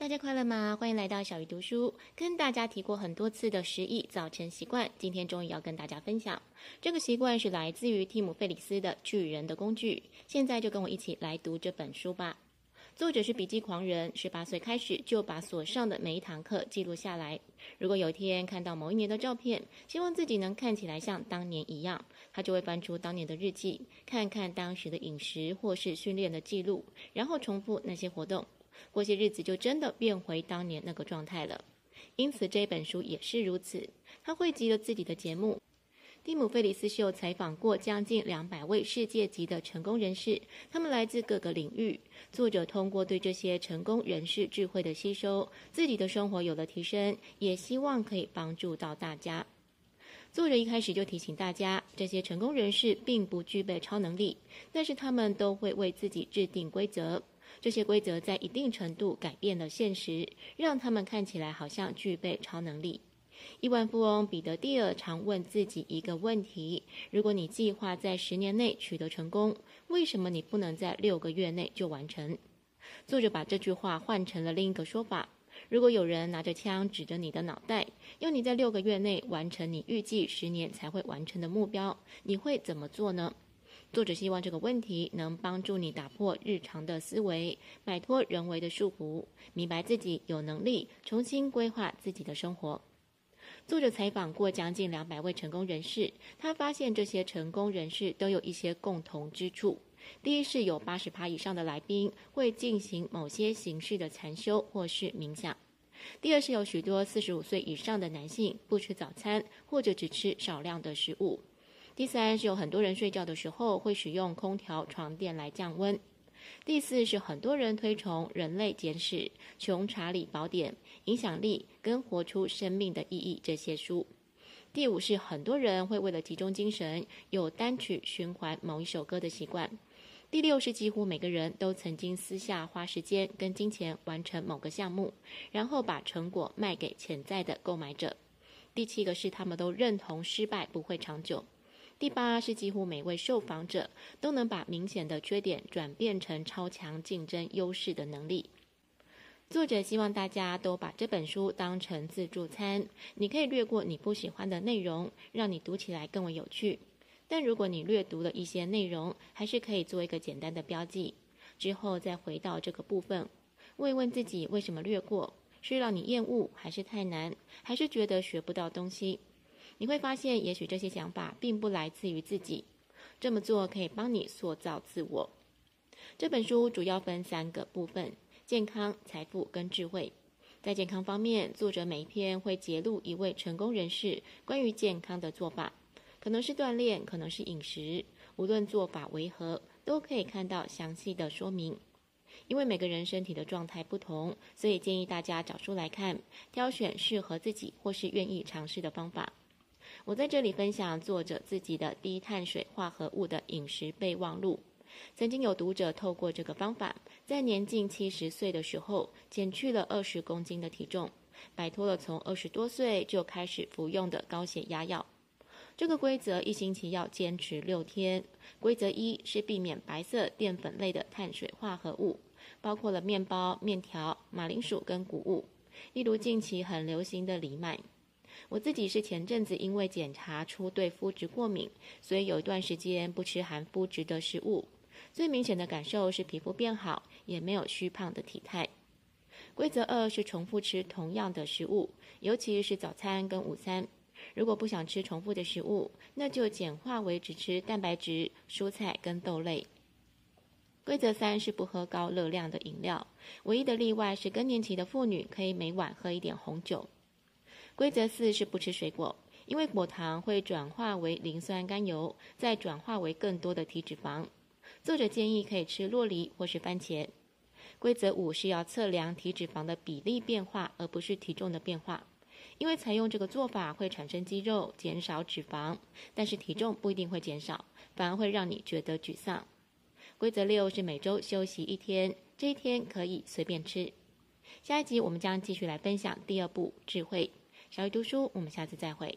大家快乐吗？欢迎来到小鱼读书。跟大家提过很多次的十亿早晨习惯，今天终于要跟大家分享。这个习惯是来自于蒂姆·费里斯的《巨人的工具》。现在就跟我一起来读这本书吧。作者是笔记狂人，十八岁开始就把所上的每一堂课记录下来。如果有一天看到某一年的照片，希望自己能看起来像当年一样，他就会翻出当年的日记，看看当时的饮食或是训练的记录，然后重复那些活动。过些日子就真的变回当年那个状态了，因此这本书也是如此。他汇集了自己的节目，蒂姆·费里斯秀采访过将近两百位世界级的成功人士，他们来自各个领域。作者通过对这些成功人士智慧的吸收，自己的生活有了提升，也希望可以帮助到大家。作者一开始就提醒大家，这些成功人士并不具备超能力，但是他们都会为自己制定规则。这些规则在一定程度改变了现实，让他们看起来好像具备超能力。亿万富翁彼得蒂尔常问自己一个问题：如果你计划在十年内取得成功，为什么你不能在六个月内就完成？作者把这句话换成了另一个说法：如果有人拿着枪指着你的脑袋，要你在六个月内完成你预计十年才会完成的目标，你会怎么做呢？作者希望这个问题能帮助你打破日常的思维，摆脱人为的束缚，明白自己有能力重新规划自己的生活。作者采访过将近两百位成功人士，他发现这些成功人士都有一些共同之处：第一是有八十趴以上的来宾会进行某些形式的禅修或是冥想；第二是有许多四十五岁以上的男性不吃早餐或者只吃少量的食物。第三是有很多人睡觉的时候会使用空调床垫来降温。第四是很多人推崇《人类简史》《穷查理宝典》《影响力》跟《活出生命的意义》这些书。第五是很多人会为了集中精神，有单曲循环某一首歌的习惯。第六是几乎每个人都曾经私下花时间跟金钱完成某个项目，然后把成果卖给潜在的购买者。第七个是他们都认同失败不会长久。第八是几乎每位受访者都能把明显的缺点转变成超强竞争优势的能力。作者希望大家都把这本书当成自助餐，你可以略过你不喜欢的内容，让你读起来更为有趣。但如果你略读了一些内容，还是可以做一个简单的标记，之后再回到这个部分，问一问自己为什么略过，是让你厌恶，还是太难，还是觉得学不到东西？你会发现，也许这些想法并不来自于自己。这么做可以帮你塑造自我。这本书主要分三个部分：健康、财富跟智慧。在健康方面，作者每一篇会揭露一位成功人士关于健康的做法，可能是锻炼，可能是饮食。无论做法为何，都可以看到详细的说明。因为每个人身体的状态不同，所以建议大家找书来看，挑选适合自己或是愿意尝试的方法。我在这里分享作者自己的低碳水化合物的饮食备忘录。曾经有读者透过这个方法，在年近七十岁的时候，减去了二十公斤的体重，摆脱了从二十多岁就开始服用的高血压药。这个规则一星期要坚持六天。规则一是避免白色淀粉类的碳水化合物，包括了面包、面条、马铃薯跟谷物，例如近期很流行的藜麦。我自己是前阵子因为检查出对麸质过敏，所以有一段时间不吃含麸质的食物。最明显的感受是皮肤变好，也没有虚胖的体态。规则二是重复吃同样的食物，尤其是早餐跟午餐。如果不想吃重复的食物，那就简化为只吃蛋白质、蔬菜跟豆类。规则三是不喝高热量的饮料，唯一的例外是更年期的妇女可以每晚喝一点红酒。规则四是不吃水果，因为果糖会转化为磷酸甘油，再转化为更多的体脂肪。作者建议可以吃洛梨或是番茄。规则五是要测量体脂肪的比例变化，而不是体重的变化，因为采用这个做法会产生肌肉，减少脂肪，但是体重不一定会减少，反而会让你觉得沮丧。规则六是每周休息一天，这一天可以随便吃。下一集我们将继续来分享第二步智慧。小鱼读书，我们下次再会。